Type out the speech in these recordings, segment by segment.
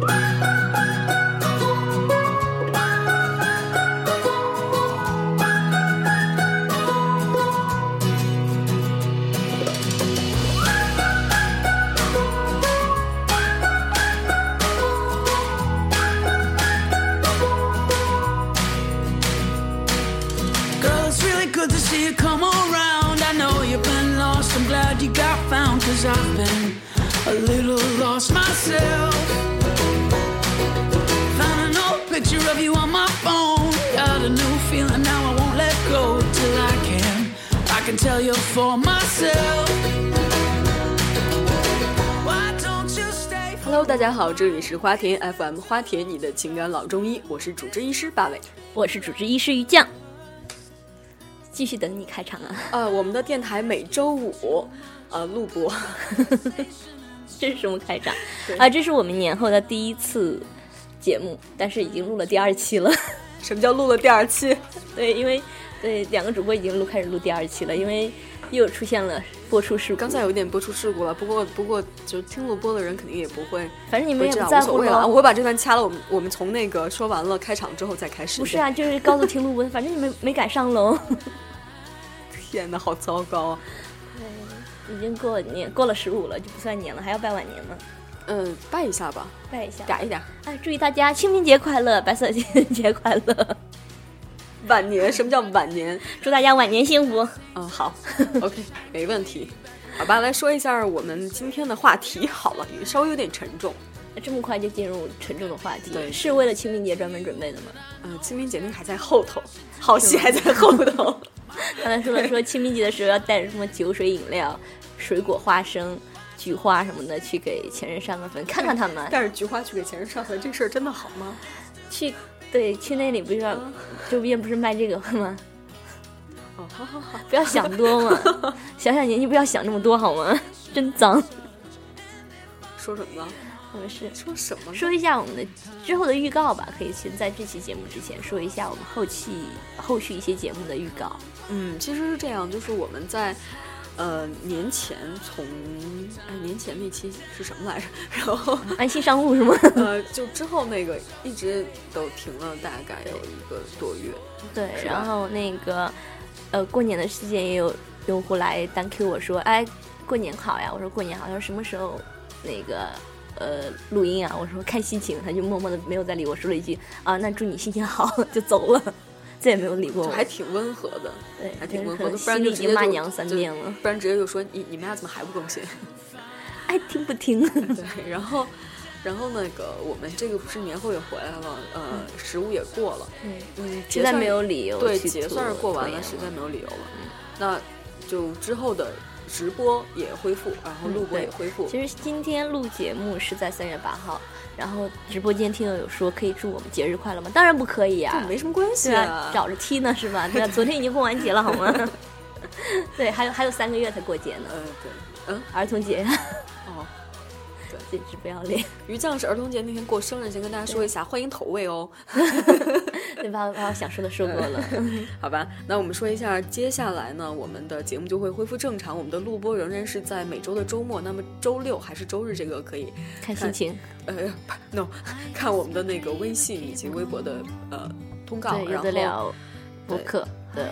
Bye. 好，这里是花田 FM 花田你的情感老中医，我是主治医师八尾。我是主治医师于酱，继续等你开场啊！呃，我们的电台每周五呃录播，这是什么开场对啊？这是我们年后的第一次节目，但是已经录了第二期了。什么叫录了第二期？对，因为对两个主播已经录开始录第二期了，因为又出现了播出事故。刚才有一点播出事故了，不过不过就是听录播的人肯定也不会，反正你们也不在乎了。了。我会把这段掐了，我们我们从那个说完了开场之后再开始。不是啊，就是告诉听录播，反正你们没赶上喽。天哪，好糟糕啊！已经过年过了十五了，就不算年了，还要拜晚年呢。嗯，拜一下吧，拜一下，改一点。哎，祝大家清明节快乐，白色情人 节快乐，晚年，什么叫晚年？祝大家晚年幸福。嗯，好，OK，没问题。好吧，来说一下我们今天的话题好了，稍微有点沉重。这么快就进入沉重的话题，对是为了清明节专门准备的吗？嗯、清明节那还在后头，好戏还在后头。刚才说了 说清明节的时候要带着什么酒水饮料、水果、花生、菊花什么的去给前任上个坟，看看他们。带着菊花去给前任上坟，这事儿真的好吗？去，对，去那里不是要周边不是卖这个吗？哦，好好好，不要想多嘛，小小年纪不要想这么多好吗？真脏。说什么了？我们是说什么？说一下我们的之后的预告吧，可以先在这期节目之前说一下我们后期后续一些节目的预告。嗯，其实是这样，就是我们在呃年前从哎年前那期是什么来着？然后 安心上路是吗？呃就之后那个一直都停了大概有一个多月。对，然后那个呃，过年的时间也有用户来单 Q 我说，哎，过年好呀。我说过年好。他说什么时候那个呃录音啊？我说看心情。他就默默的没有再理我，说了一句啊，那祝你心情好，就走了，再也没有理过我。还挺温和的，对，还挺温和的，不然就已经骂娘三就遍了，不然直接就说你你们俩怎么还不更新？爱 听不听？对，然后然后那个我们这个不是年后也回来了，呃，十五也过了，嗯，实在没有理由对，结算是过完了，实在没有理由了，那就之后的直播也恢复，然后嗯录播也恢复，其实今天录节目是在三月八号，然后直播间听友有说可以祝我们节日快乐吗？当然不可以啊、这没什么关系对啊，找着踢呢是吧？对啊，昨天已经过完节了好吗？对，还有还有三个月才过节呢，呃，对，嗯，儿童节，哦，简直 不要脸，于酱是儿童节那天过生日，先跟大家说一下，欢迎投喂哦。对把我把我想说的说过了。好吧，那我们说一下，接下来呢，我们的节目就会恢复正常。我们的录播仍然是在每周的周末，那么周六还是周日，这个可以看心情，呃 no 看我们的那个微信以及微博的呃通告，然后的聊播客的，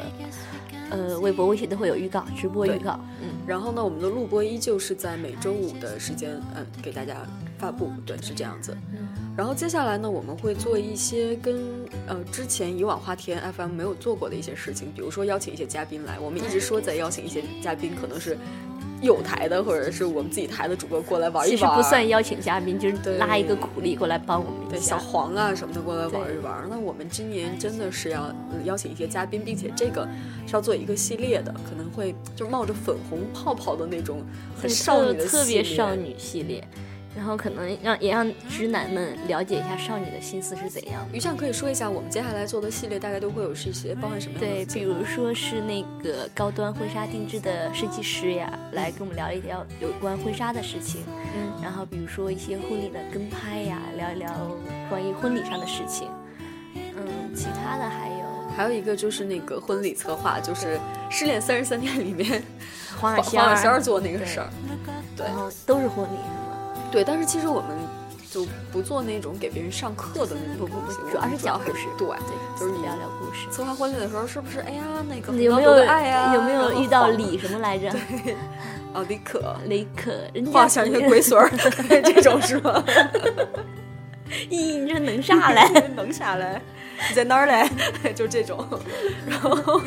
呃，微博、微信都会有预告，直播预告，嗯，然后呢，我们的录播依旧是在每周五的时间，嗯，给大家发布，对，是这样子。然后接下来呢，我们会做一些跟呃之前以往花田 FM 没有做过的一些事情，比如说邀请一些嘉宾来。我们一直说在邀请一些嘉宾，可能是有台的或者是我们自己台的主播过来玩一其实玩，不算邀请嘉宾，就是拉一个苦力过来帮我们对一下小。黄啊什么的过来玩一玩。那我们今年真的是要、呃邀请一些嘉宾，并且这个是要做一个系列的，可能会就冒着粉红泡泡的那种很少女的特特别少女系列，然后可能让也让直男们了解一下少女的心思是怎样的。于酱可以说一下我们接下来做的系列大概都会有是一些包含什么样的对，比如说是那个高端婚纱定制的设计师呀，来跟我们聊一聊有关婚纱的事情。嗯，然后比如说一些婚礼的跟拍呀，聊一聊关于婚礼上的事情。嗯，其他的还有还有一个就是那个婚礼策划，就是《失恋三十三天》里面黄黄小仙儿做那个事儿。对然后都是婚礼？对，但是其实我们就不做那种给别人上课的那种东西，主要是讲故故事，对，就是你聊聊故事。策划婚礼的时候，是不是？哎呀，那个有没有爱呀？有没有遇到李什么来着？啊，李可，李可，人家画像一个龟孙儿，这种是吗？咦，你这能啥嘞？能啥嘞？你在哪儿嘞？就这种，然后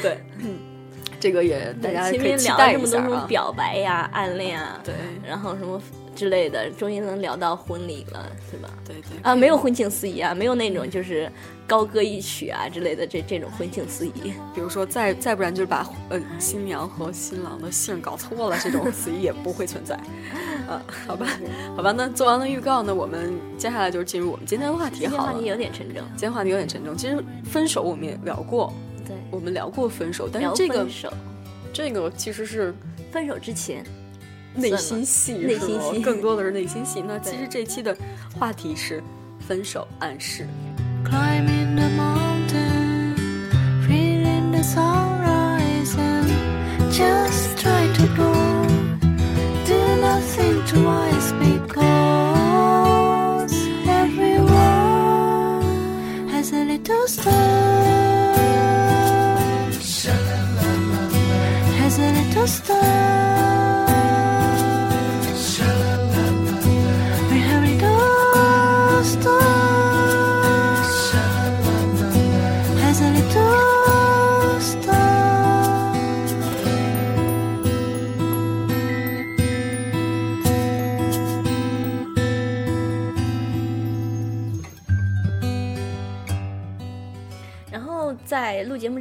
对，这个也大家可以期待一下啊。表白呀，暗恋啊，对，然后什么之类的，终于能聊到婚礼了，是吧？对对啊，没有婚庆司仪啊，没有那种就是高歌一曲啊之类的这这种婚庆司仪。比如说，再再不然就是把呃新娘和新郎的姓搞错了，这种司仪也不会存在。啊，好吧，好吧，那做完了预告呢，我们接下来就是进入我们今天的话题。今天话题有点沉重，今天话题有点沉重。其实分手我们也聊过，对，我们聊过分手，但是这个手，这个其实是分手之前。内心戏，内心戏。更多的是内心戏。那其实这期的话题是分手暗示。twice because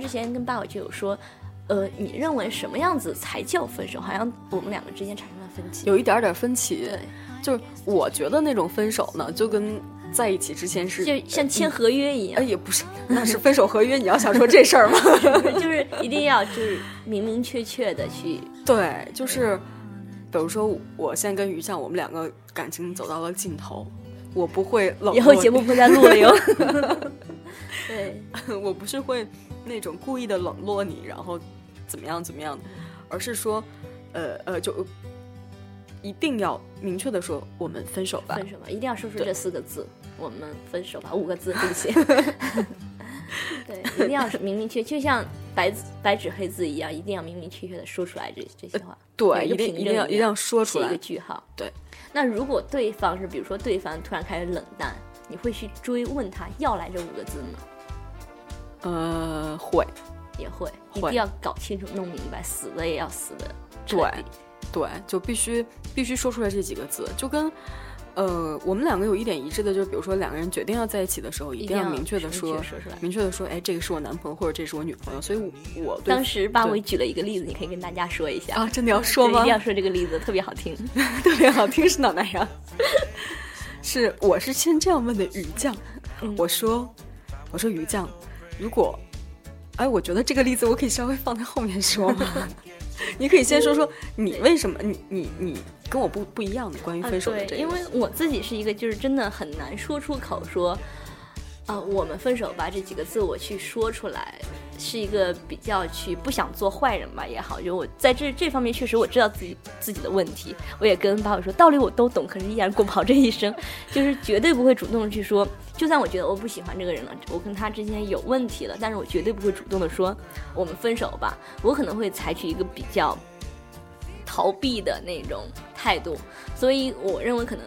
之前，跟八尾就有说，呃，你认为什么样子才叫分手？好像我们两个之间产生了分歧，有一点点分歧。对，就是我觉得那种分手呢，就跟在一起之前是就像签合约一样。哎，也不是，那是分手合约。你要想说这事儿吗？就是一定要就是明明确确的去。对，就是比如说，我现在跟于酱，我们两个感情走到了尽头，我不会冷。以后节目不再录了哟。对，我不是会那种故意的冷落你，然后怎么样怎么样，而是说，呃呃，就一定要明确的说我们分手吧，分手吧，一定要说出这四个字，我们分手吧，五个字，对不起，对，一定要明明确，就像白白纸黑字一样，一定要明明确确的说出来这这些话，对，一定一定要一定要说出来一个句号，对。那如果对方是，比如说对方突然开始冷淡，你会去追问他要来这五个字吗？呃，会，也会，一定要搞清楚、弄明白，死的也要死的。对，对，就必须必须说出来这几个字，就跟，呃，我们两个有一点一致的，就是比如说两个人决定要在一起的时候，一定要明确的说，明确的说，哎，这个是我男朋友，或者这是我女朋友。所以，我当时八尾举了一个例子，你可以跟大家说一下啊，真的要说吗？一定要说这个例子，特别好听，特别好听，是哪哪样？是，我是先这样问的鱼酱，我说，我说鱼酱，如果。哎，我觉得这个例子我可以稍微放在后面说吗？你可以先说说你为什么你你你跟我不不一样的关于分手的这个，因为我自己是一个就是真的很难说出口说。啊，我们分手吧这几个字我去说出来，是一个比较去不想做坏人吧也好，就我在这这方面确实我知道自己自己的问题，我也跟八尾说道理我都懂，可是依然过不好这一生，就是绝对不会主动的去说，就算我觉得我不喜欢这个人了，我跟他之间有问题了，但是我绝对不会主动的说我们分手吧，我可能会采取一个比较逃避的那种态度，所以我认为可能。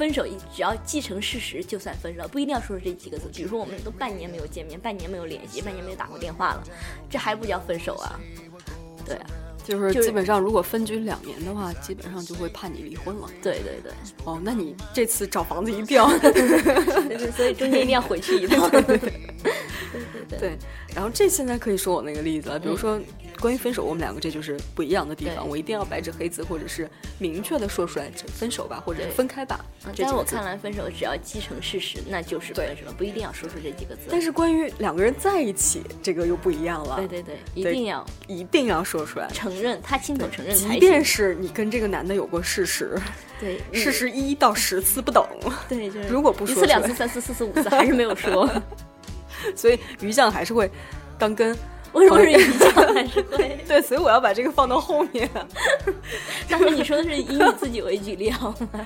分手，只要既成事实就算分手，不一定要说出这几个字。比如说，我们都半年没有见面，半年没有联系，半年没有打过电话了，这还不叫分手啊？对啊，就是基本上，如果分居两年的话，基本上就会判你离婚了。对对对。哦，那你这次找房子一定要，所以中间一定要回去一趟。对对 对。然后这现在可以说我那个例子了，比如说。关于分手，我们两个这就是不一样的地方。我一定要白纸黑字，或者是明确的说出来，分手吧，或者分开吧。在我看来，分手只要既成事实，那就是分手了，不一定要说出这几个字。但是关于两个人在一起，这个又不一样了。对对对，一定要一定要说出来，承认他亲口承认。即便是你跟这个男的有过事实，对，事实一到十次不等。对，就是如果不说一次两次三次四次五次还是没有说，所以于酱还是会当跟。为什么是鱼酱还是会？对，所以我要把这个放到后面。但是你说的是以你自己为举例好吗？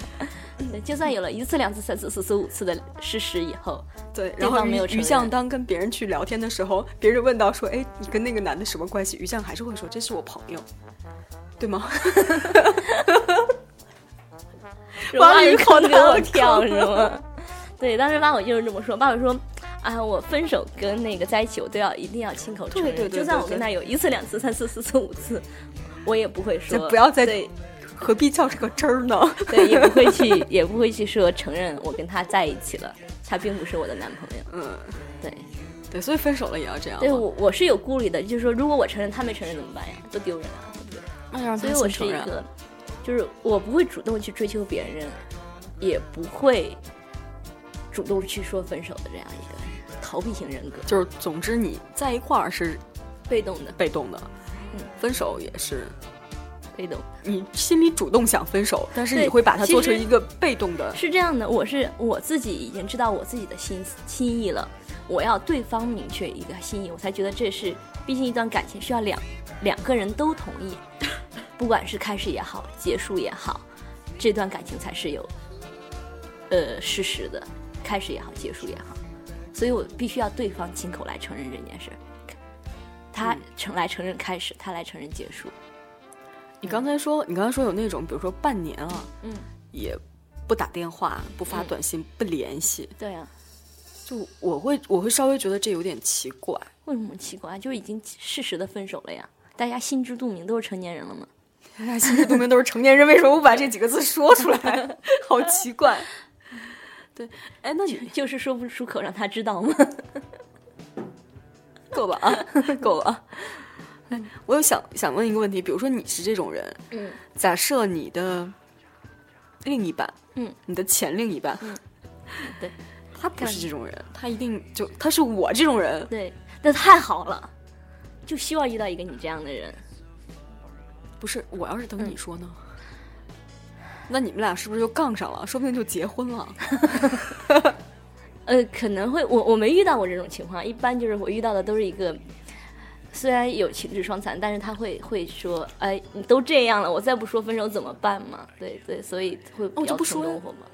对，就算有了一次、两次、三次、四次、五次的事实以后，对，对然后于酱当跟别人去聊天的时候，别人问到说：“哎，你跟那个男的什么关系？”于酱还是会说：“这是我朋友，对吗？”把鱼坑给我口大了坑跳是吗？对，当时爸爸就是这么说。爸爸说：“啊，我分手跟那个在一起，我都要一定要亲口承认，对对对就算我跟他有一次、两次、三次、四次、五次，我也不会说就不要再对何必较这个真儿呢？对，也不会去，也不会去说承认我跟他在一起了，他并不是我的男朋友。嗯，对，对，所以分手了也要这样。对我我是有顾虑的，就是说如果我承认他没承认怎么办呀？多丢人啊，对不对？那要所以我是一个，就是我不会主动去追求别人，也不会主动去说分手的这样一个人逃避型人格，就是总之你在一块儿是被动的，被动的，嗯。分手也是被动。你心里主动想分手，但是你会把它做成一个被动的。是这样的。我是我自己已经知道我自己的心心意了，我要对方明确一个心意，我才觉得这是，毕竟一段感情需要两两个人都同意，不管是开始也好，结束也好，这段感情才是有呃事实的，开始也好，结束也好，所以我必须要对方亲口来承认这件事儿，他嗯承来承认开始，他来承认结束，你刚才说，你刚才说有那种，比如说半年啊，嗯，也不打电话、不发嗯短信、不联系，对啊。就我会我会稍微觉得这有点奇怪。为什么奇怪？就是已经事实的分手了呀，大家心知肚明，都是成年人了嘛。大家心知肚明都是成年人，为什么不把这几个字说出来？好奇怪。对，哎，那你就是说不出口，让他知道吗？够吧啊，够了啊。哎，我有想想问一个问题，比如说你是这种人，嗯假设你的另一半，嗯，你的前另一半，对，他不是这种人，他一定就他是我这种人，对，那太好了，就希望遇到一个你这样的人。不是我要是等嗯你说呢？那你们俩是不是就杠上了？说不定就结婚了。呃，可能会我我没遇到过这种情况，一般就是我遇到的都是一个，虽然有情志双残，但是他会会说，哎，你都这样了，我再不说分手怎么办嘛？对对，所以会比我就较不说呀冲动火嘛。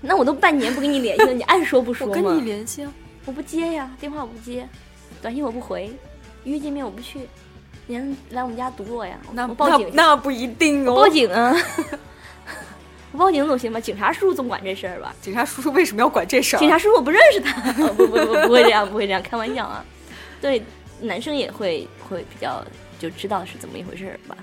那我都半年不跟你联系了，你爱说不说吗？我跟你联系啊，我不接呀，电话我不接，短信我不回，约见面我不去，你让来我们家堵我呀，那我报警，那那不一定哦。报警啊！我报警总行吧？警察叔叔总管这事儿吧？警察叔叔为什么要管这事儿？警察叔叔我不认识他，哦不不不不会这样，不会这样，开玩笑啊。对，男生也会会比较就知道是怎么一回事儿吧。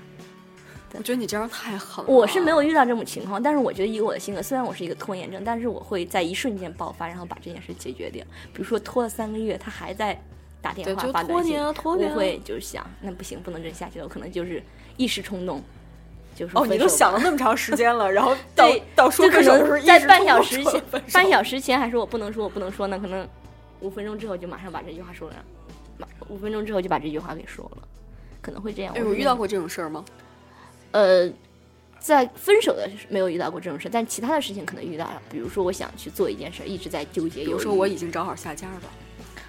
我觉得你这样太狠了。我是没有遇到这种情况，但是我觉得以我的性格，虽然我是一个拖延症，但是我会在一瞬间爆发，然后把这件事解决掉。比如说拖了三个月，他还在打电，话就发短信拖年，啊，拖年啊。我会就是想，那不行，不能这么下去了，我可能就是一时冲动，就是哦，你都想了那么长时间了，然后到对到说分手的时候，能在半小小时前，半小时前还说我不能说，我不能说呢，可能五分钟之后就马上把这句话说了，马五分钟之后就把这句话给说了，可能会这样。哎，我遇到过这种事儿吗？呃，在分手的时没有遇到过这种事，但其他的事情可能遇到了，比如说我想去做一件事儿，一直在纠结，比如犹豫说我已经找好下家了，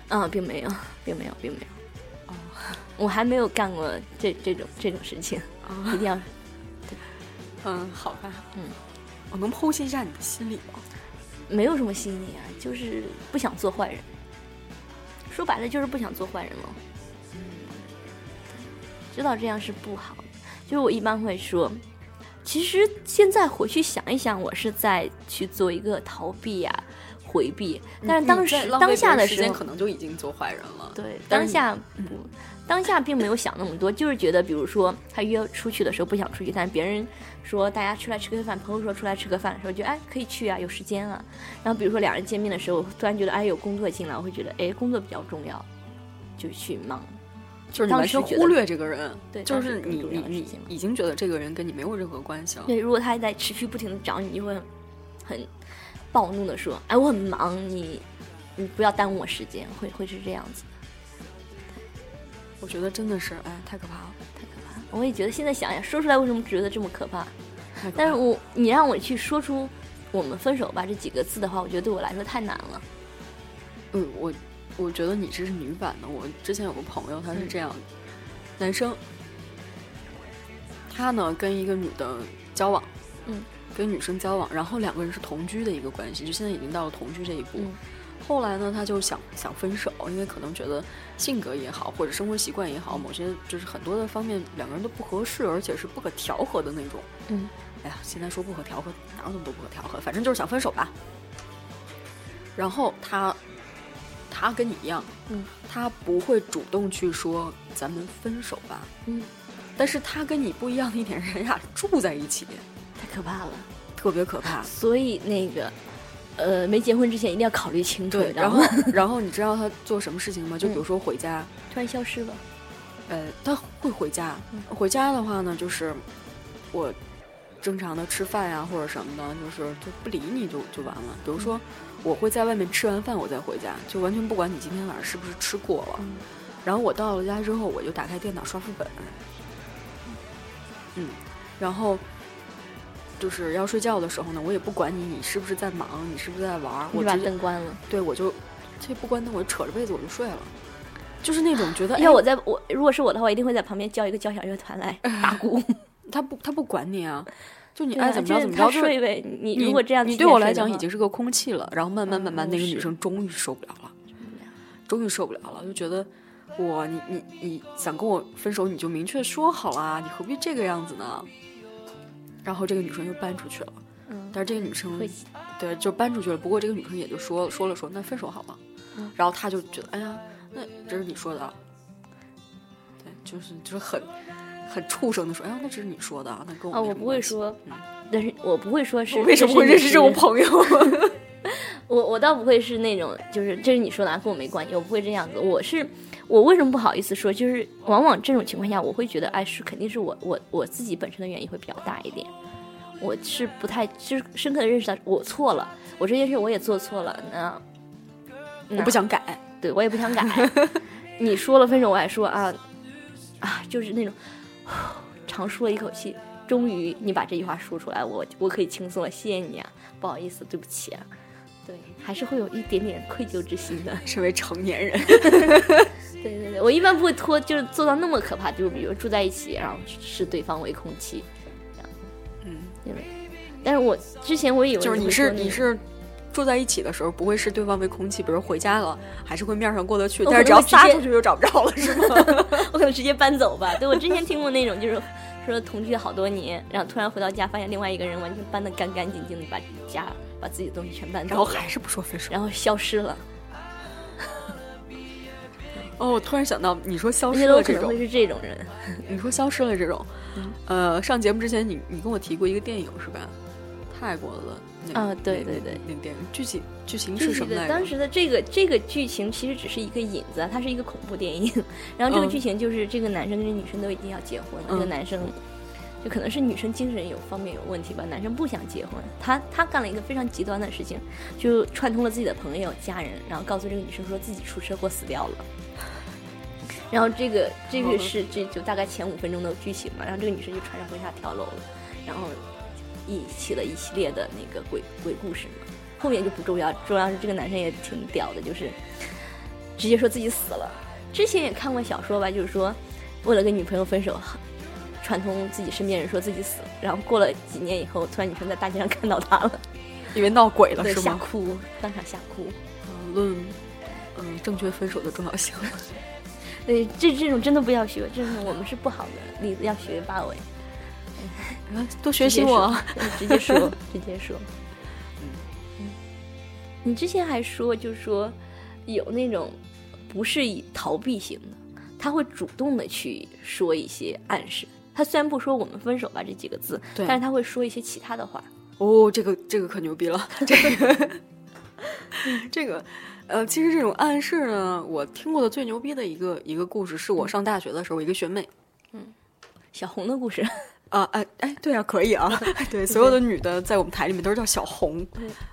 啊，并没有，并没有，并没有。哦，我还没有干过这这种这种事情，一定要 嗯，好吧，嗯，我能剖析一下你的心理吗？没有什么心理啊，就是不想做坏人。说白了就是不想做坏人了。知道这样是不好的，就是我一般会说，其实现在回去想一想，我是在去做一个逃避呀、回避，但是当时当下的时间可能就已经做坏人了。对，当下不，当下并没有想那么多，就是觉得，比如说他约出去的时候不想出去，但是别人说大家出来吃个饭，朋友说出来吃个饭的时候，觉得哎可以去啊，有时间啊。然后比如说两人见面的时候，突然觉得哎有工作进来，我会觉得哎工作比较重要，就去忙。就是你完全忽略这个人，对就是你你你已经觉得这个人跟你没有任何关系了。对，如果他还在持续不停的找你，你就会很暴怒的说，哎我很忙，你你不要耽误我时间，会会是这样子的。我觉得真的是，哎，太可怕了，太可怕了！我也觉得现在想想，说出来为什么觉得这么可怕？可怕。但是我你让我去说出“我们分手吧”这几个字的话，我觉得对我来说太难了。嗯，我我觉得你这是女版的。我之前有个朋友，他是这样的，男生，他呢跟一个女的交往，嗯，跟女生交往，然后两个人是同居的一个关系，就现在已经到了同居这一步。嗯后来呢，他就想想分手，因为可能觉得性格也好，或者生活习惯也好，某些就是很多的方面两个人都不合适，而且是不可调和的那种。嗯，哎呀，现在说不可调和，哪有那么多不可调和？反正就是想分手吧。然后他，他跟你一样，嗯，他不会主动去说咱们分手吧，嗯，但是他跟你不一样的一点是，人俩住在一起，太可怕了。特别可怕。所以那个，呃，没结婚之前一定要考虑清楚。对，然后然后你知道他做什么事情吗？就比如说回家，突然消失了。呃，他会回家。回家的话呢，就是我正常的吃饭呀、或者什么的，就是就不理你就就完了。比如说，我会在外面吃完饭我再回家，就完全不管你今天晚上是不是吃过了。嗯然后我到了家之后，我就打开电脑刷副本。嗯，然后就是要睡觉的时候呢，我也不管你你是不是在忙，你是不是在玩儿，你把我直接灯关了。对我就这不关灯，我就扯着被子我就睡了。就是那种觉得，要哎我在我如果是我的话，我一定会在旁边叫一个交响乐团来打鼓。他不他不管你啊，就你爱怎么着怎么着，睡呗。你你如果这样，你对我来讲已经是个空气了。然后慢慢嗯慢慢，那个女生终于受不了了，终于受不了了，就觉得我你你你想跟我分手，你就明确说好啦，你何必这个样子呢？然后这个女生又搬出去了，嗯但是这个女生会对就搬出去了。不过这个女生也就说说了说，那分手好了。嗯然后他就觉得，哎呀，那这是你说的啊，对，就是就是很很畜生的说，哎呀，那这是你说的啊，那跟我啊，没我不会说嗯，但是我不会说是我为什么会认识这种朋友？我我倒不会是那种，就是这是你说的啊，跟我没关系，我不会这样子。我是我为什么不好意思说？就是往往这种情况下，我会觉得，哎，是肯定是我我我自己本身的原因会比较大一点。我是不太就是深刻的认识到我错了，我这件事我也做错了，那我不想改。对我也不想改。你说了分手，我还说啊啊，就是那种 长舒了一口气，终于你把这句话说出来，我我可以轻松了，谢谢你啊，不好意思，对不起啊。对，还是会有一点点愧疚之心的。身为成年人，对对对，我一般不会拖，就是做到那么可怕，就是比如住在一起，然后视对方为空气，这样。嗯，对。但是我之前我以为就是你是你是住在一起的时候，不会视对方为空气，比如回家了，还是会面上过得去，但是只要撒出去就找不着了，是吗？我可能直接搬走吧。对我之前听过那种，就是说同居好多年，然后突然回到家，发现另外一个人完全搬得干干净净的，把家把自己的东西全搬走，然后还是不说分手。然后消失了。哦，我突然想到，你说消失了这种可能会，是这种人。你说消失了这种，嗯呃，上节目之前你你跟我提过一个电影是吧？泰国的那个啊对对对那个电影剧情剧情是什么来着？当时的这个这个剧情其实只是一个引子啊，它是一个恐怖电影。然后这个嗯剧情就是这个男生跟这女生都已经要结婚了，这个嗯男生就可能是女生精神有方面有问题吧，男生不想结婚，他他干了一个非常极端的事情，就串通了自己的朋友、家人，然后告诉这个女生说自己出车祸死掉了。然后这个这个 是这就大概前五分钟的剧情嘛，然后这个女生就穿上婚纱跳楼了，然后引起了一系列的那个鬼鬼故事嘛。后面就不重要，重要是这个男生也挺屌的，就是直接说自己死了。之前也看过小说吧，就是说为了跟女朋友分手，串通自己身边人说自己死了，然后过了几年以后，突然女生在大街上看到他了，以为闹鬼了对，是吗？吓哭，当场吓哭。嗯论嗯正确分手的重要性。对，这这种真的不要学，这种我们是不好的例子，要学八尾。啊多学习我直接说，直接说。嗯，你之前还说，就是说有那种不是以逃避型的，他会主动的去说一些暗示。他虽然不说“我们分手吧”这几个字，但是他会说一些其他的话。哦，这个这个可牛逼了，这个这个，呃，其实这种暗示呢，我听过的最牛逼的一个一个故事，是我上大学的时候，一个学妹嗯小红的故事，啊，哎哎，对啊，可以啊，对，所有的女的在我们台里面都是叫小红，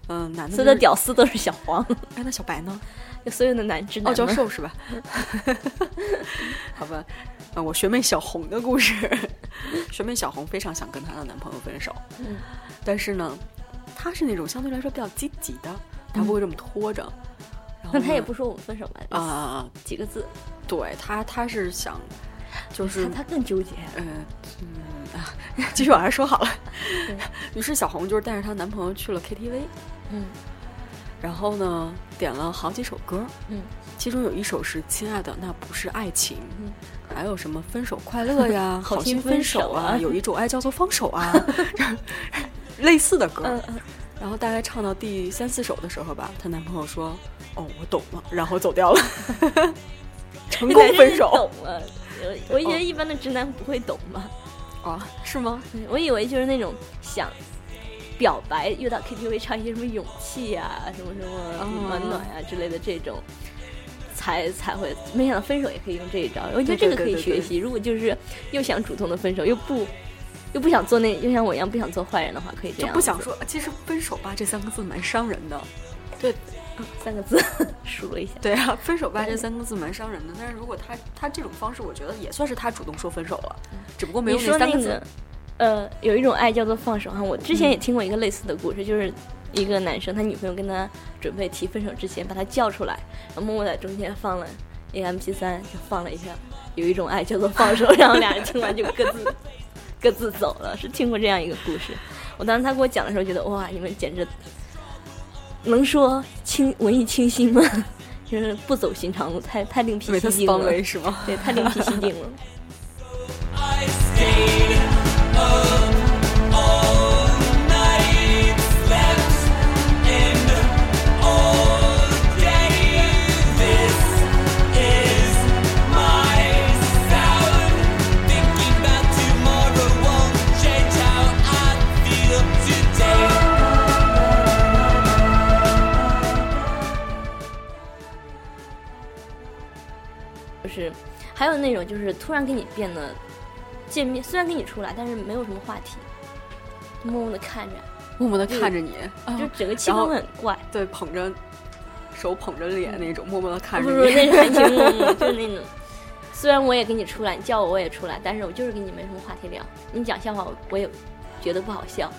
嗯、男的所有的，屌丝都是小黄，哎，那小白呢？所有的男直男傲娇们瘦是吧？好吧，呃，我学妹小红的故事，学妹小红非常想跟她的男朋友分手，嗯但是呢，她是那种相对来说比较积极的，她不会这么拖着。然后那她也不说我们分手吧，啊、几个字，对她，她是想，就是他他更纠结。嗯嗯啊，继续往下说好了。于是小红就是带着她男朋友去了 KTV，嗯然后呢点了好几首歌，嗯其中有一首是《亲爱的，那不是爱情》，嗯还有什么分手快乐呀，好好心心分手手啊，啊有一种爱叫做放手啊，类似的歌。然后大概唱到第三四首的时候吧，她男朋友说：“哦，我懂了。”然后走掉了，成功分手懂了。我我以为一般的直男不会懂吧？啊？是吗？我以为就是那种想表白，又到 KTV 唱一些什么勇气呀、什么什么哦暖暖呀、之类的这种，才才会。没想到分手也可以用这一招，我觉得这个可以对对对学习。如果就是又想主动的分手，又不又不想做那，又像我一样不想做坏人的话，可以这样。就不想说。其实分手吧这三个字蛮伤人的。对 三个字数了一下。对啊，分手吧这三个字蛮伤人的。但是如果他他这种方式，我觉得也算是他主动说分手了，只不过没有你说三个字。那个，呃，有一种爱叫做放手哈。我之前也听过一个类似的故事，就是一个男生他女朋友跟他准备提分手之前，把他叫出来，然后默默在中间放了一个 M P 三，就放了一下。有一种爱叫做放手，然后俩人听完就各自各自走了。是听过这样一个故事。我当时他给我讲的时候，觉得哇，你们简直能说清文艺清新吗？就是不走寻常路，太太另辟蹊径了。威是吗？对，太另辟蹊径了。就是还有那种就是突然跟你变得见面，虽然跟你出来，但是没有什么话题，默默的看着，默默的看着你，啊就整个气氛会很怪。对，捧着手捧着脸那种，默默的看不是着你。那种含情脉脉，就是那种。虽然我也跟你出来，你叫我我也出来，但是我就是跟你没什么话题聊。你讲笑话我我也觉得不好笑，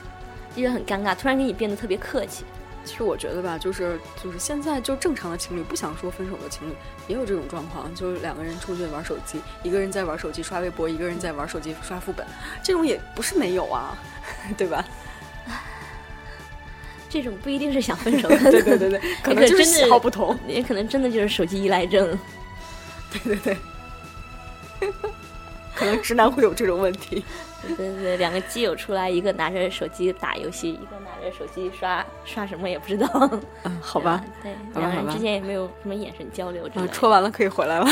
就觉得很尴尬。突然给你变得特别客气，其实我觉得吧，就是就是现在就正常的情侣，不想说分手的情侣也有这种状况，就是两个人出去玩手机，一个人在玩手机刷微博，一个人在玩手机刷副本，这种也不是没有啊，对吧？这种不一定是想分手的，对对对对，可能就是喜好不同。也可能真的就是手机依赖症。对对对，可能直男会有这种问题。对对对，两个基友出来，一个拿着手机打游戏，一个拿着手机刷刷什么也不知道。嗯，好吧，对，两人之间也没有什么眼神交流之类啊，的。戳完了可以回来了。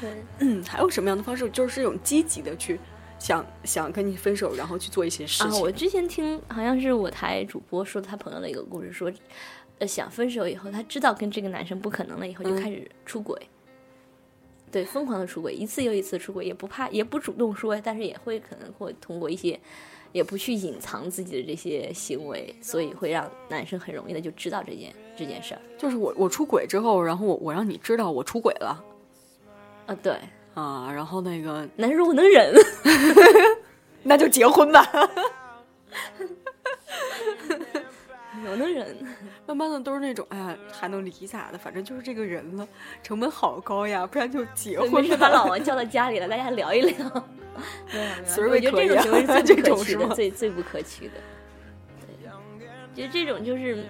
对，嗯，还有什么样的方式？就是这种积极的去想想跟你分手，然后去做一些事啊，情。我之前听好像是我台主播说他朋友的一个故事，说，呃，想分手以后，他知道跟这个男生不可能了，以后就嗯开始出轨。对，疯狂的出轨，一次又一次出轨，也不怕，也不主动说，但是也会可能会通过一些，也不去隐藏自己的这些行为，所以会让男生很容易的就知道这件这件事儿。就是我我出轨之后，然后我我让你知道我出轨了啊，对，啊，然后那个男生如果能忍，那就结婚吧。我能忍，慢慢的都是那种，哎呀，还能理咋的？反正就是这个人了，成本好高呀，不然就结婚事把老。王叫到家里了，大家聊一聊。没有没有，我觉得这种行为是这最不可取的，最最不可取的。对，就这种就是，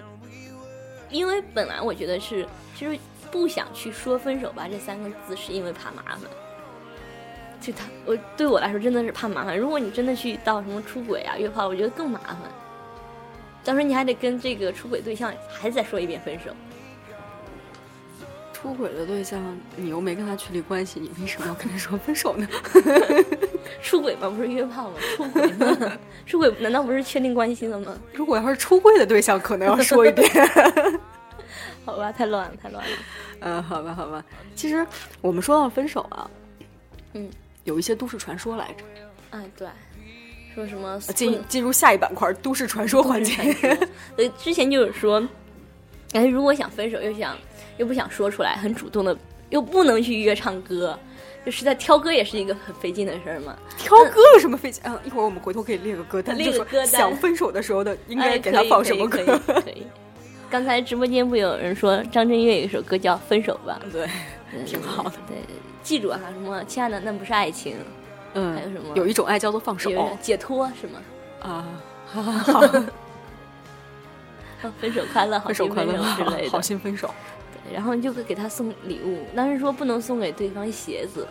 因为本来我觉得是，其实不想去说分手吧这三个字，是因为怕麻烦。就他，我对我来说真的是怕麻烦。如果你真的去到什么出轨啊、约炮，我觉得更麻烦。到时候你还得跟这个出轨对象还再说一遍分手。出轨的对象，你又没跟他确立关系，你为什么要跟他说分手呢？出轨吗？不是约炮吗？出轨吗？出轨难道不是确定关系了吗？如果要是出柜的对象，可能要说一遍。好吧，太乱了，太乱了。嗯，好吧，好吧。其实我们说到分手啊，嗯，有一些都市传说来着。嗯，对，说什么呃进进入下一板块，都市传说环节。呃，之前就是说，哎，如果想分手又想又不想说出来，很主动的，又不能去约唱歌，就实在挑歌也是一个很费劲的事儿嘛。挑歌有什么费劲？嗯，一会儿我们回头可以列个歌单，列个歌单想分手的时候的应该哎给他放什么可以歌。可以可以可以刚才直播间不有人说张震岳有一首歌叫《分手吧》，对，嗯挺好的。对，记住啊，什么亲爱的，那不是爱情，嗯，还有什么有一种爱叫做放手解脱是吗？啊，好，好 分手快乐，好分手快乐之类的。好心分手。对然后你就会给他送礼物，但是说不能送给对方鞋子，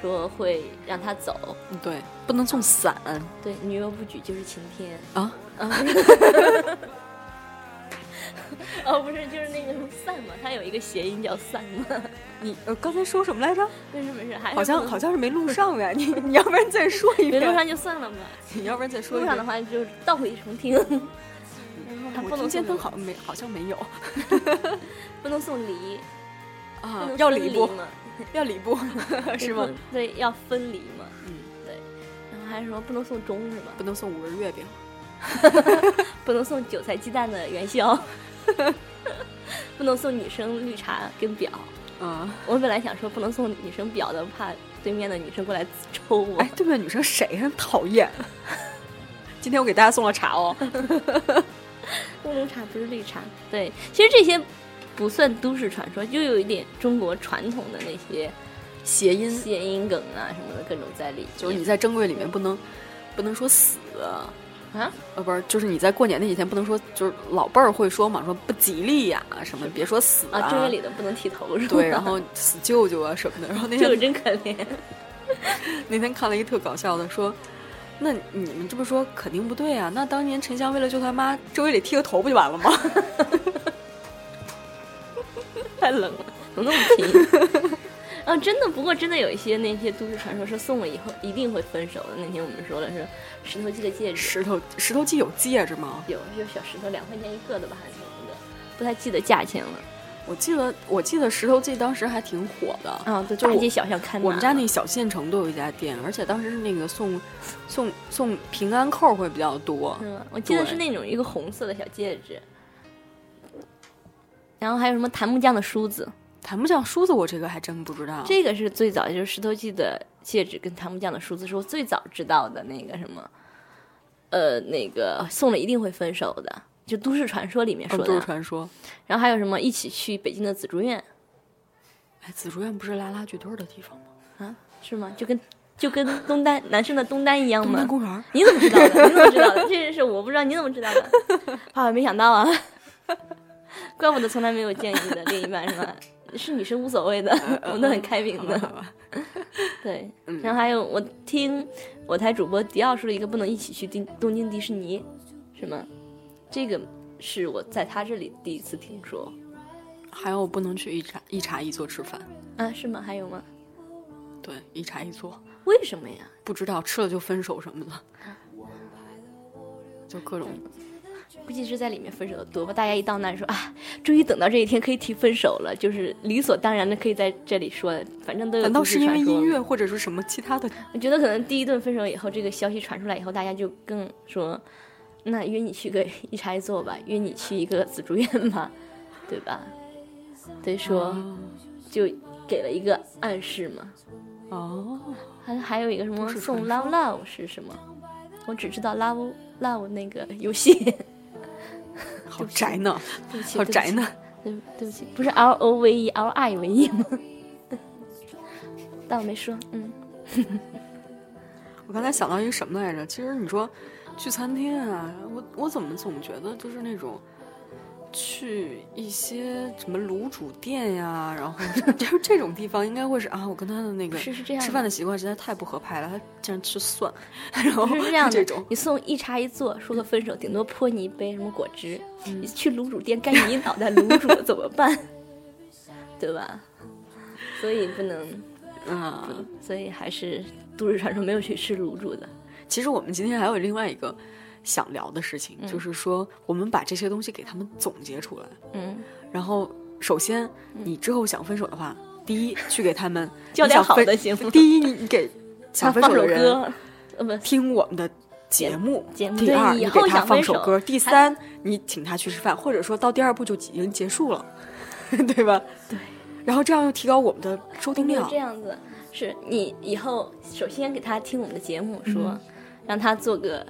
说会让他走。嗯对，不能送伞对，女友不举就是晴天。啊。哦，不是，就是那个什么散嘛，它有一个谐音叫散嘛。你呃刚才说什么来着？没事没事，还好像好像是没录上呀。你你要不然再说一遍？没录上就算了嘛。你要不然再说一遍录上的？话就倒回重听。然后还不我听见能送他好像没，好像没有不能送礼，不啊，要礼不？要礼不？是吗？？对，要分离嘛。嗯，对。然后还什么不能送钟是吗？不能送五仁月饼。不能送韭菜鸡蛋的元宵，不能送女生绿茶跟表。嗯，我本来想说不能送女生表的，怕对面的女生过来抽我。哎，对面女生谁呀？讨厌。今天我给大家送了茶哦。乌龙茶不是绿茶。对，其实这些不算都市传说，就有一点中国传统的那些谐音谐音梗啊什么的各种在里面。就是你在珍贵里面不能不能说死，啊，呃，不是，就是你在过年那几天不能说，就是老辈儿会说嘛，说不吉利呀、什么别说死啊，正月里的不能剃头是吧？对，然后死舅舅啊什么的。然后那这个天真可怜。那天看了一特搞笑的，说，那你们这么说肯定不对啊。那当年沉香为了救他妈，正月里剃个头不就完了吗？太冷了，怎么那么平？啊，真的，不过真的有一些那些都市传说是送了以后一定会分手的。那天我们说的是石头记的戒指，石头石头记有戒指吗？有有小石头，两块钱一个的吧，还是什么的，不太记得价钱了。我记得我记得石头记当时还挺火的。啊，对，就我大街小巷看我们家那那小县城都有一家店，而且当时是那个送送送平安扣会比较多。嗯，我记得是那种一个红色的小戒指，然后还有什么檀木匠的梳子，檀木匠梳子我这个还真不知道。这个是最早就是石头记的戒指跟檀木匠的梳子是我最早知道的那个什么，呃，那个送了一定会分手的，就都市传说里面说的都是的。传说。然后还有什么一起去北京的紫竹院哎，紫竹院不是拉拉剧队的地方吗？啊，是吗？就跟就跟东单男生的东单一样吗东单？公园。你怎么知道的？你怎么知道的？这件事我不知道，你怎么知道的？啊，没想到啊，怪不得从来没有见你的另一半是吧？是女生无所谓的，我们都很开明的。对，然后还有我听我台主播迪奥说了一个不能一起去东东京迪士尼，是吗？这个是我在他这里第一次听说还有不能去一茶一茶一座吃饭，啊，是吗？还有吗？对，一茶一座，为什么呀？不知道吃了就分手什么的，就各种。估计是在里面分手的多吧。大家一到那儿说啊，终于等到这一天可以提分手了，就是理所当然的可以在这里说，反正都有。难道是因为音乐？或者是什么其他的？我觉得可能第一顿分手以后，这个消息传出来以后，大家就更说，那约你去个一茶一座吧，约你去一个紫竹院吧，对吧？所以，说就给了一个暗示嘛。哦，还还有一个什么送 love love 是什么？我只知道 love love 那个游戏。好宅呢，对不起，好宅呢。对对不起，不是 L O V E L I V E 吗？但我没说，嗯，我刚才想到一个什么来着？其实你说去餐厅啊，我我怎么总觉得就是那种去一些什么卤煮店呀，然后就是这种地方，应该会是啊，我跟他的那个是是这样吃饭的习惯实在太不合拍了，他竟然吃蒜，然后是这样的。这种你送一茶一坐，说个分手，顶多泼你一杯什么果汁。嗯你去卤煮店干你一脑袋卤煮怎么办？对吧？所以不能，啊。所以还是都市传说没有去吃卤煮的。其实我们今天还有另外一个想聊的事情，就是说我们把这些东西给他们总结出来，嗯，然后首先你之后想分手的话，第一去给他们 教点好的行吗第一，你你给 想分手的人听我们的节目。节目第二，你给他放首歌。第三，你请他去吃饭，或者说到第二步就已经结束了，对吧？对。然后这样又提高我们的收听量这。样子，是你以后首先给他听我们的节目，说、嗯让他做个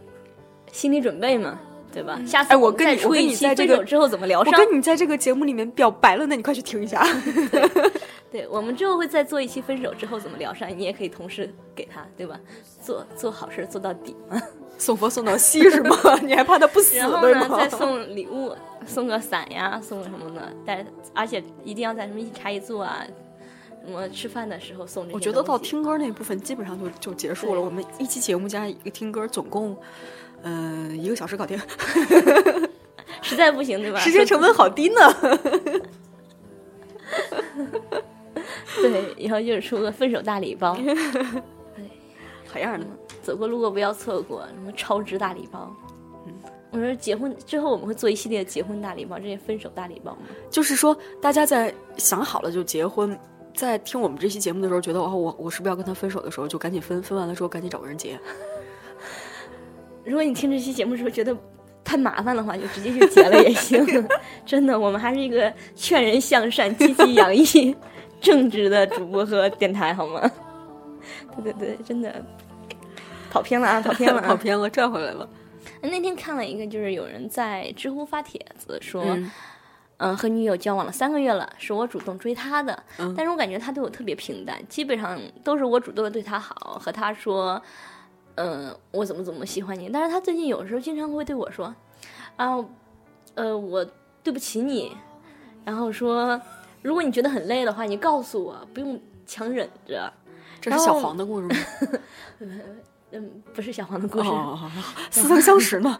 心理准备嘛，对对吧？下次哎我跟你在这个分手之后怎么疗我伤？跟你在这个节目里面表白了，那你快去听一下。对，我们之后会再做一期分手之后怎么疗伤，你也可以同时给他，对吧？做做好事做到底嘛。送佛送到西是吗？你还怕他不死然后呢再送礼物，送个伞呀，送个什么的，但而且一定要在什么一茶一坐啊，什么吃饭的时候送这些我觉得到听歌那部分基本上就就结束了。我们一期节目加一个听歌，总共嗯、一个小时搞定，实在不行，对吧？时间成本好低呢。对，以后就是出个分手大礼包，好样的！走过路过不要错过，什么超值大礼包。我说结婚之后我们会做一系列结婚大礼包，这些分手大礼包吗？就是说，大家在想好了就结婚，在听我们这期节目的时候，觉得哦，我我是不是要跟他分手的时候，就赶紧分，分完了之后赶紧找个人结。如果你听这期节目的时候觉得太麻烦的话，就直接就结了也行。真的，我们还是一个劝人向善、积极洋溢、正直的主播和电台，好吗？对对对，真的跑偏了啊，跑偏了啊！跑偏了，转回来了。那天看了一个，就是有人在知乎发帖子说，嗯嗯，和女友交往了三个月了，是我主动追她的，嗯但是我感觉他对我特别平淡，基本上都是我主动的对他好，和他说，嗯，我怎么怎么喜欢你，但是他最近有时候经常会对我说，啊，呃，我对不起你，然后说，如果你觉得很累的话，你告诉我，不用强忍着。这是小黄的故事吗？嗯，不是小黄的故事，哦，似曾相识呢。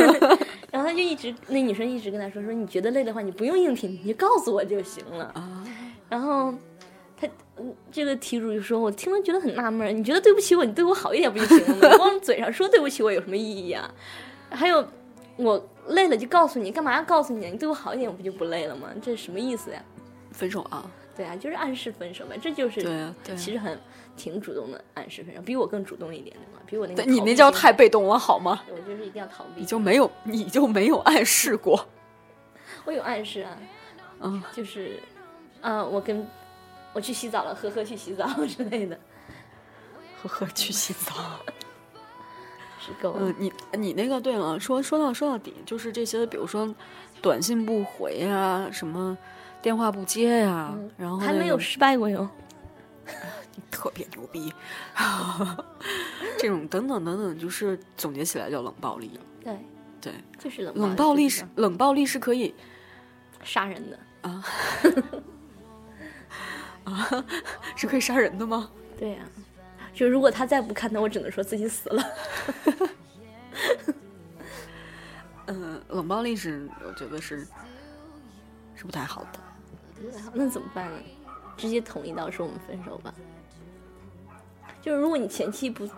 然后他就一直，那女生一直跟他说说，你觉得累的话，你不用硬挺，你就告诉我就行了。啊，然后他嗯这个题主就说，我听了觉得很纳闷儿，你觉得对不起我，你对我好一点不就行了吗？你光嘴上说对不起我有什么意义啊？还有我累了就告诉你，干嘛要告诉你啊？你对我好一点，我不就不累了吗？这是什么意思呀？分手啊？对啊，就是暗示分手呗，这就是对啊对啊其实很挺主动的暗示分手，比我更主动一点的嘛，比我那个你那叫太被动了好吗？我就是一定要逃避你，就没有，你就没有暗示过。我有暗示啊，嗯，就是，啊，我跟我去洗澡了，呵呵去洗澡之类的，呵呵，去洗澡。是够了。嗯，你你那个对了，说说到说到底，就是这些，比如说短信不回呀、什么电话不接呀、然后还没有失败过哟。特别牛逼，这种等等等等，就是总结起来叫冷暴力。对，对，就是冷冷暴力是是冷暴力是可以杀人的。是可以杀人的吗？对呀、就如果他再不看，那我只能说自己死了。嗯，冷暴力是我觉得是是不太好的。那怎么办呢？直接捅一刀说我们分手吧。就是如果你前期不，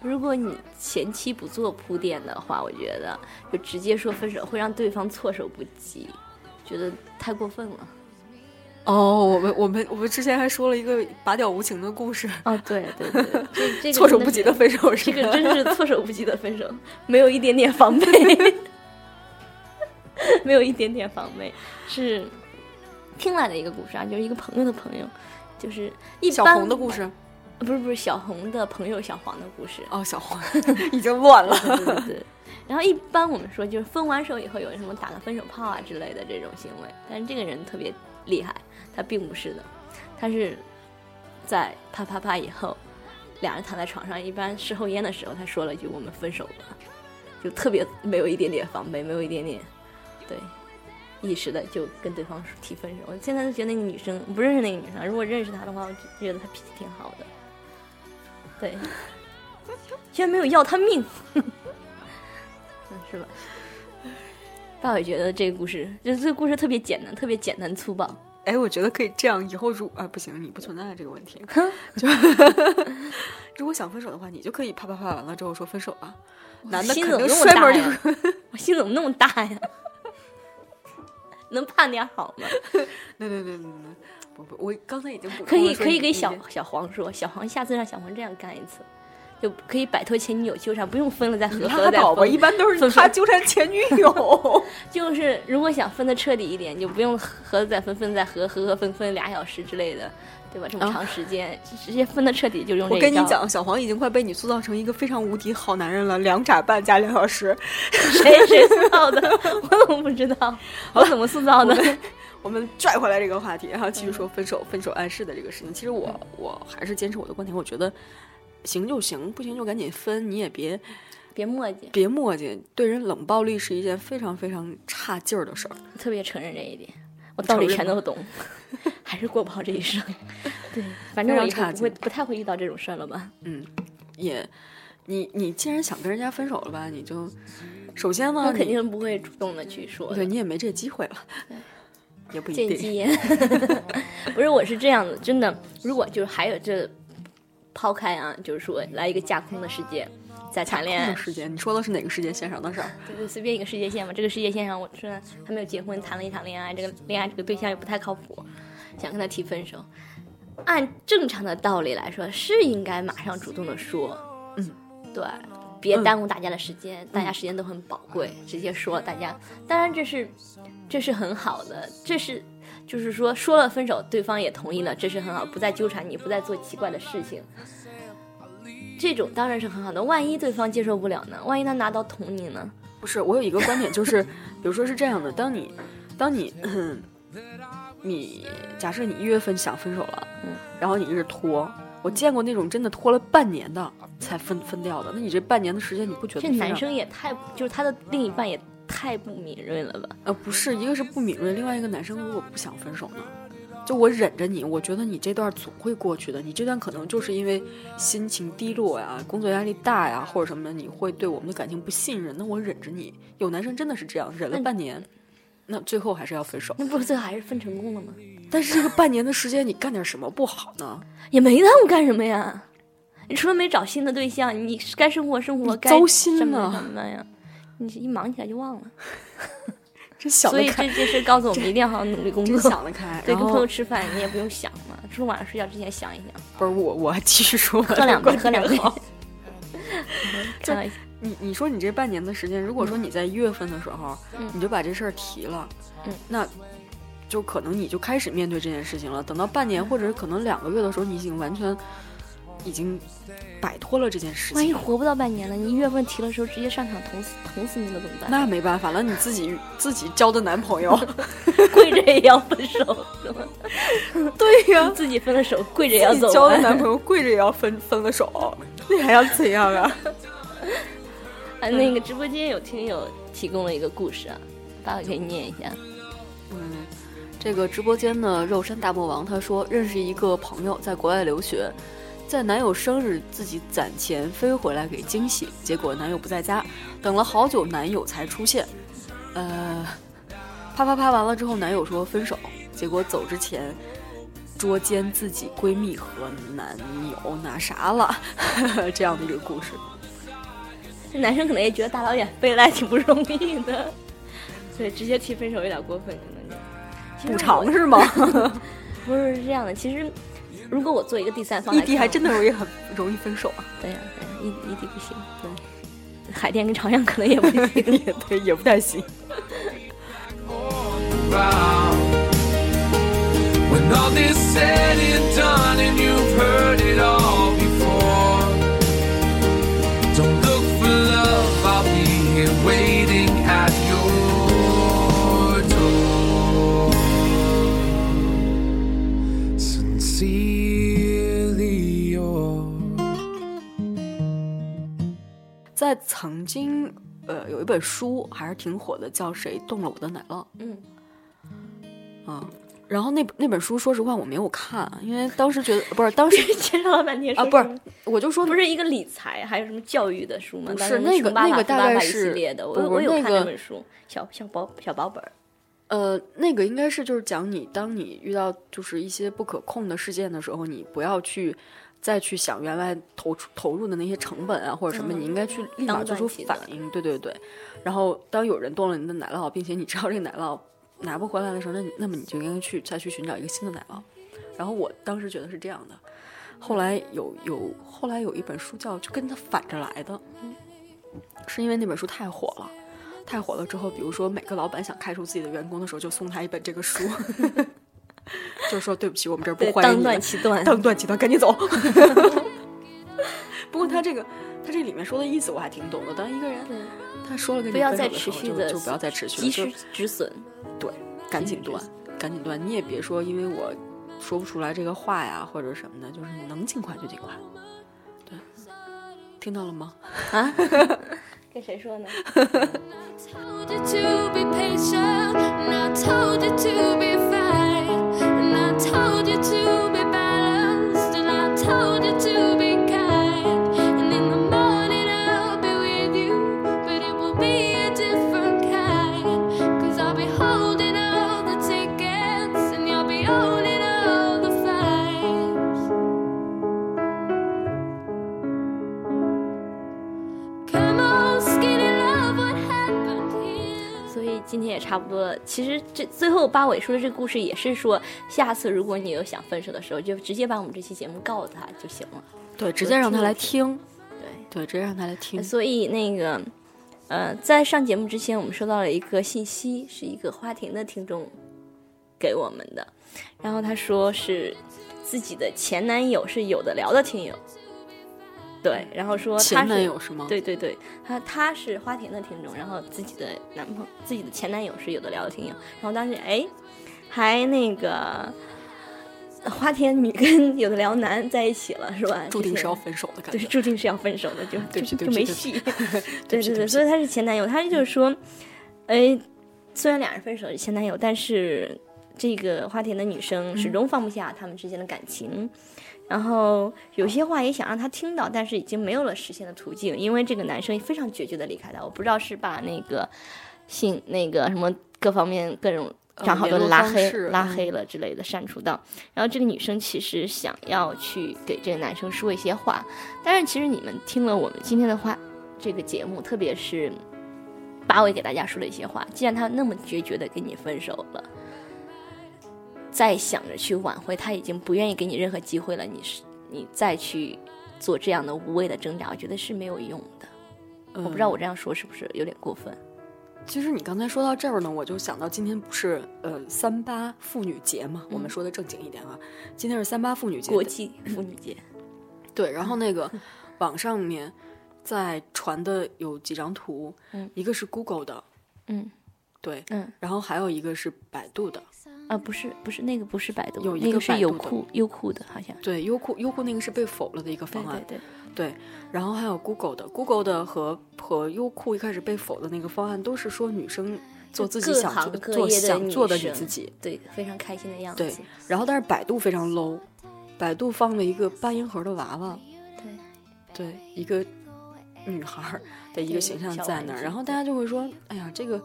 如果你前期不做铺垫的话，我觉得就直接说分手会让对方措手不及，觉得太过分了。哦，我们我们我们之前还说了一个拔屌无情的故事，哦，对对对，这这个 措手不及的分手是这个真是措手不及的分手，没有一点点防备，没有一点点防备，是听来的一个故事啊，就是一个朋友的朋友，就是一小般红的故事。不是不是小红的朋友小黄的故事，哦，小黄 已经乱了。对对对。然后一般我们说就是分完手以后有什么打个分手炮啊之类的这种行为，但是这个人特别厉害，他并不是的，他是在啪啪啪以后，俩人躺在床上，一般事后烟的时候，他说了一句“我们分手吧”，就特别没有一点点防备，没有一点点对意识的就跟对方提分手。我现在就觉得那个女生不认识那个女生，如果认识她的话，我觉得她脾气挺好的，对，居然没有要她命。嗯，是吧？爸爸也觉得这个故事，就这个故事特别简单，特别简单粗暴。哎，我觉得可以这样，以后如啊不行，你不存在这个问题。就 如果想分手的话，你就可以啪啪啪完了之后说分手吧。男的心肯怎么那么大定摔门呀就？我心怎么那么大呀？能盼点好吗？对对对对对，不不，我刚才已经可以可以给小小黄说，小黄下次让小黄这样干一次，可以摆脱前女友纠缠，不用分了再合，合拉了再倒吧，分。一般都是分他纠缠前女友。就是如果想分的彻底一点，就不用合了再分，分再合，合合分分俩小时之类的，对吧？这么啊长时间，直接分的彻底就用这我，跟你讲，小黄已经快被你塑造成一个非常无敌好男人了，两眨半加两小时。谁谁塑造的？我怎么不知道？我怎么塑造的？我们拽回来这个话题，然后继续说分手、分手暗示的这个事情。其实我我还是坚持我的观点，我觉得行就行，不行就赶紧分，你也别别磨叽，别磨叽。对人冷暴力是一件非常非常差劲儿的事儿。特别承认这一点，我道理全都懂，还是过不好这一生。对，反正我以后不会不太会遇到这种事儿了吧？嗯也，你你既然想跟人家分手了吧，你就首先呢，我肯定不会主动的去说的对。你也没这机会了，也不一定。不是，我是这样的，真的。如果就是还有这抛开啊，就是说来一个架空的世界，在谈恋爱空的，时间，你说的是哪个世界线上的事儿？对对，随便一个世界线嘛。这个世界线上，我虽然还没有结婚，谈了一场恋爱，这个恋爱这个对象也不太靠谱，想跟他提分手。按正常的道理来说，是应该马上主动的说，嗯，对，别耽误大家的时间，大家时间都很宝贵，直接说大家。当然这是这是很好的，这是就是说说了分手，对方也同意了，这是很好，不再纠缠你，不再做奇怪的事情。这种当然是很好的，万一对方接受不了呢？万一他拿刀捅你呢？不是，我有一个观点，就是，比如说是这样的，当你，当你，嗯你假设你一月份想分手了，嗯，然后你一直拖，我见过那种真的拖了半年的才分分掉的，那你这半年的时间，你不觉得这男生也太就是他的另一半也太不敏锐了吧？呃不是，一个是不敏锐，另外一个男生如果不想分手呢？就我忍着你，我觉得你这段总会过去的。你这段可能就是因为心情低落呀、工作压力大呀，或者什么的，你会对我们的感情不信任。那我忍着你，有男生真的是这样，忍了半年，那最后还是要分手。那不是最后还是分成功了吗？但是这个半年的时间，你干点什么不好呢？也没耽误干什么呀？你除了没找新的对象，你该生活生活，该糟心呢什么呀？你一忙起来就忘了。所以这，件事告诉我们一定要好好努力工真作。想得开。对，跟朋友吃饭你也不用想嘛，除了晚上睡觉之前想一想，不是我，我还继续说喝两杯，这个喝两杯。你你说你这半年的时间，如果说你在一月份的时候，嗯你就把这事儿提了，嗯那就可能你就开始面对这件事情了。等到半年或者是可能两个月的时候，你已经完全已经摆脱了这件事情。万一活不到半年了？你一月份提的时候直接上场捅死捅死你了怎么办？那没办法了，你自己自己交的男朋友，跪着也要分手是吗？对呀、自己分了手，跪着也要走交的。男朋友跪着也要分分了手，你还要怎样啊？啊，那个直播间有听友提供了一个故事啊，爸爸给你念一下。嗯，这个直播间的肉山大魔王他说，认识一个朋友在国外留学，在男友生日自己攒钱飞回来给惊喜，结果男友不在家，等了好久男友才出现，呃，啪啪啪完了之后，男友说分手，结果走之前。捉奸自己闺蜜和男友那啥了，这样的一个故事。这男生可能也觉得大老远飞来挺不容易的，对，直接提分手有点过分，可能就。补偿是吗？不是是这样的，其实如果我做一个第三方异，地还真的容易很容易分手啊，对呀、对啊、异异地不行，对，海淀跟朝阳可能也不行。也对，也不太行。When all is said and done and you've heard it all 在曾经，呃，有一本书还是挺火的，叫《谁动了我的奶酪》嗯，啊。然后那本那本书，说实话我没有看，因为当时觉得 不是当时 介绍了半天啊，不是我就说不是一个理财，还有什么教育的书吗？不是那个那个大概是系列的，我有我有看那个那本书，小小薄小薄本儿。呃，那个应该是就是讲你，当你遇到就是一些不可控的事件的时候，你不要去再去想原来投出投入的那些成本啊或者什么，嗯你应该去立马做出反应。对对对。然后当有人动了你的奶酪，并且你知道这个奶酪拿不回来的时候，那你那么你就应该去再去寻找一个新的奶酪。然后我当时觉得是这样的，后来有有后来有一本书叫就跟他反着来的，是因为那本书太火了。太火了之后，比如说每个老板想开除自己的员工的时候，就送他一本这个书，就是说对不起，我们这儿不欢迎你断其断。当断其断，赶紧走。不过他这个他这里面说的意思我还挺懂的。当一个人他说了跟你不要再分手的时候持续的，就就不要再持续了，及时止损。对，赶紧断，赶紧断。你也别说因为我说不出来这个话呀，或者什么的，就是你能尽快就尽快。对，听到了吗？啊 跟谁说呢？told you to be balanced, and I told you to 今天也差不多了。其实这最后八尾说的这个故事也是说，下次如果你有想分手的时候，就直接把我们这期节目告诉他就行了。对，直接让他来听。对，对，直接让他来听。所以那个，呃，在上节目之前，我们收到了一个信息，是一个花亭的听众给我们的，然后他说是自己的前男友是有的聊的听友，对，然后说他前是男友是吗？对对对，他他是花田的听众，然后自己的男朋自己的前男友是有的聊的听友，然后当时哎，还那个花田女跟 有的聊男在一起了，是吧？注定是要分手的感对，觉。注定是要分手的，就就就没戏。对对对所以他是前男友，他就是说，哎，虽然俩人分手是前男友，但是这个花田的女生始终放不下他们之间的感情。然后有些话也想让他听到，但是已经没有了实现的途径，因为这个男生非常决绝的离开他。我不知道是把那个信那个什么各方面各种账号都拉黑、拉嗯黑了之类的删除到。然后这个女生其实想要去给这个男生说一些话，但是其实你们听了我们今天的话，这个节目，特别是八尾给大家说了一些话，既然他那么决绝的跟你分手了。再想着去挽回，他已经不愿意给你任何机会了。你是你再去做这样的无谓的挣扎，我觉得是没有用的。我不知道我这样说是不是有点过分。其实你刚才说到这儿呢，我就想到今天不是呃三八妇女节嘛，我们说的正经一点啊，今天是三八妇女节，国际妇女节，对，然后那个网上面在传的有几张图，嗯。一个是 Google 的，嗯。对，嗯。然后还有一个是百度的，啊，不是不是那个不是百度，有一个那个是优酷优酷的，好像。对，优酷优酷那个是被否了的一个方案，对对，对，然后还有 Google 的，Google 的和和优酷一开始被否的那个方案都是说女生做自己想做想做的你自己，对，非常开心的样子对。然后但是百度非常 low，百度放了一个八音盒的娃娃，对对，一个女孩儿的一个形象在那儿，然后大家就会说，哎呀，这个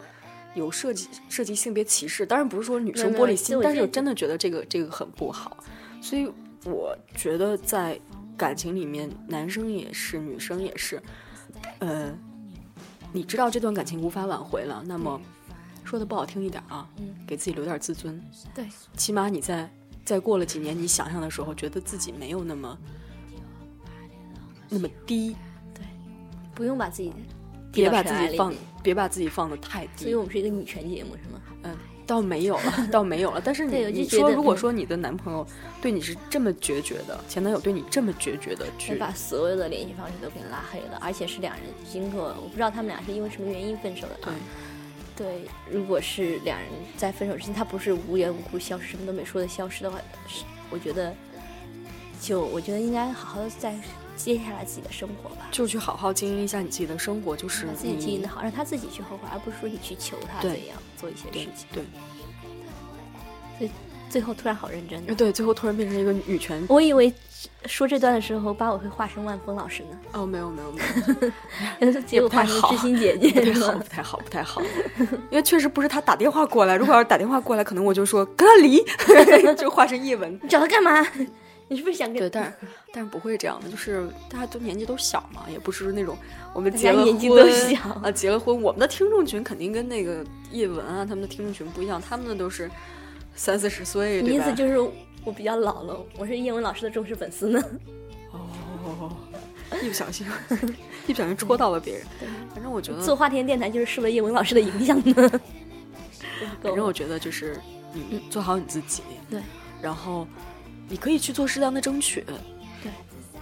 有涉及涉及性别歧视，当然不是说女生玻璃心，但是我真的觉得这个这个很不好，所以我觉得在感情里面，男生也是，女生也是，呃，你知道这段感情无法挽回了，那么说的不好听一点啊，嗯。给自己留点自尊，对，起码你在再过了几年，你想象的时候，觉得自己没有那么那么低，对不用把自己别把自己放，别把自己放的太低。所以我们是一个女权节目，是吗？嗯，倒没有了，倒没有了。但是你说，如果嗯说你的男朋友对你是这么决绝的，前男友对你这么决绝的就去，把所有的联系方式都给拉黑了，而且是两人经过，我不知道他们俩是因为什么原因分手的对啊。对，如果是两人在分手之前，他不是无缘无故消失，什么都没说的消失的话，是我觉得，就我觉得应该好好的再接下来自己的生活吧，就去好好经营一下你自己的生活，就是让自己经营的好，让他自己去后悔，而不是说你去求他对。怎样做一些事情。对最后突然好认真，对，最后突然变成一个女权。我以为说这段的时候，把我会化身万峰老师呢，哦，没有没有没有，结果化成知心姐姐 不太好，不？太好，不太好，因为确实不是他打电话过来，如果要是打电话过来，可能我就说跟他离，就化身译文。你找他干嘛？你是不是想给对，但是但是不会这样的，就是大家都年纪都小嘛，也不是那种我们年纪都婚小啊，结了婚，我们的听众群肯定跟那个叶文啊他们的听众群不一样，他们的都是三四十岁？意思就是我比较老了，我是叶文老师的忠实粉丝呢？哦，一不小心，一不小心戳到了别人。反正我觉得，做花田电台就是受了叶文老师的影响呢。反正我觉得就是你做好你自己，对，然后你可以去做适当的争取，对，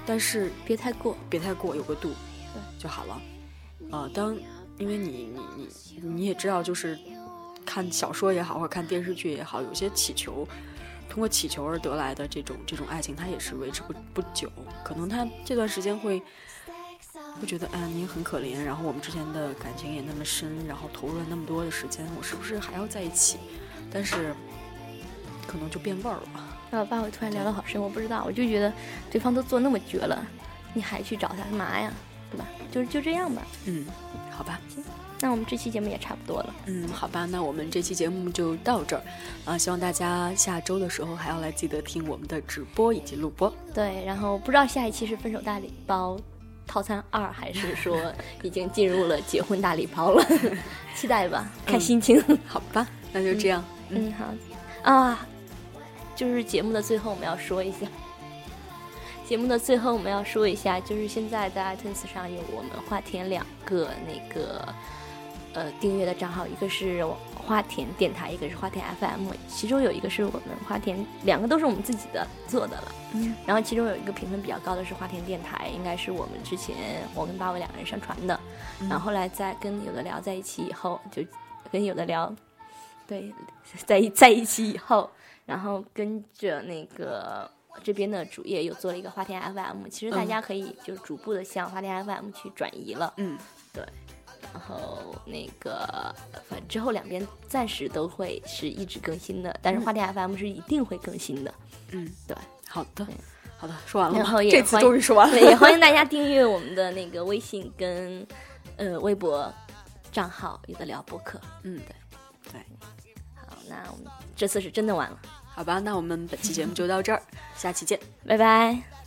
但是别太过，别太过，有个度，对就好了。啊、当因为你你你你也知道，就是看小说也好，或者看电视剧也好，有些祈求，通过祈求而得来的这种这种爱情，它也是维持不不久，可能他这段时间会。会觉得，哎，你也很可怜，然后我们之前的感情也那么深，然后投入了那么多的时间，我是不是还要在一起？但是，可能就变味儿了。啊，爸，我突然聊得好深，我不知道，我就觉得对方都做那么绝了，你还去找他干嘛呀？对吧？就是就这样吧。嗯，好吧，那我们这期节目也差不多了。嗯，好吧，那我们这期节目就到这儿啊、希望大家下周的时候还要来记得听我们的直播以及录播。对，然后不知道下一期是分手大礼包套餐二，还是说已经进入了结婚大礼包了？期待吧，看心情。好吧，那就这样。嗯，好啊，就是节目的最后我们要说一下，节目的最后我们要说一下，就是现在在 iTunes 上有我们花田两个那个呃订阅的账号，一个是花田电台，一个是花田 FM，其中有一个是我们花田，两个都是我们自己的做的了。嗯，然后其中有一个评分比较高的是花田电台，应该是我们之前我跟八尾两个人上传的，然后后来在跟有的聊在一起以后，就跟有的聊，对，在一在一起以后，然后跟着那个这边的主页又做了一个花田 FM，其实大嗯家可以就是逐步的向花田 FM 去转移了，嗯，对然后那个反正之后两边暂时都会是一直更新的，但是花田 FM 是一定会更新的，嗯，对。好的，好的，说完了吗然后？也这次终于说完了。也欢迎大家 订阅我们的那个微信跟呃微博账号，有的聊播客。嗯，对对，好，那我们这次是真的完了，好吧，那我们本期节目就到这儿，下期见。拜拜。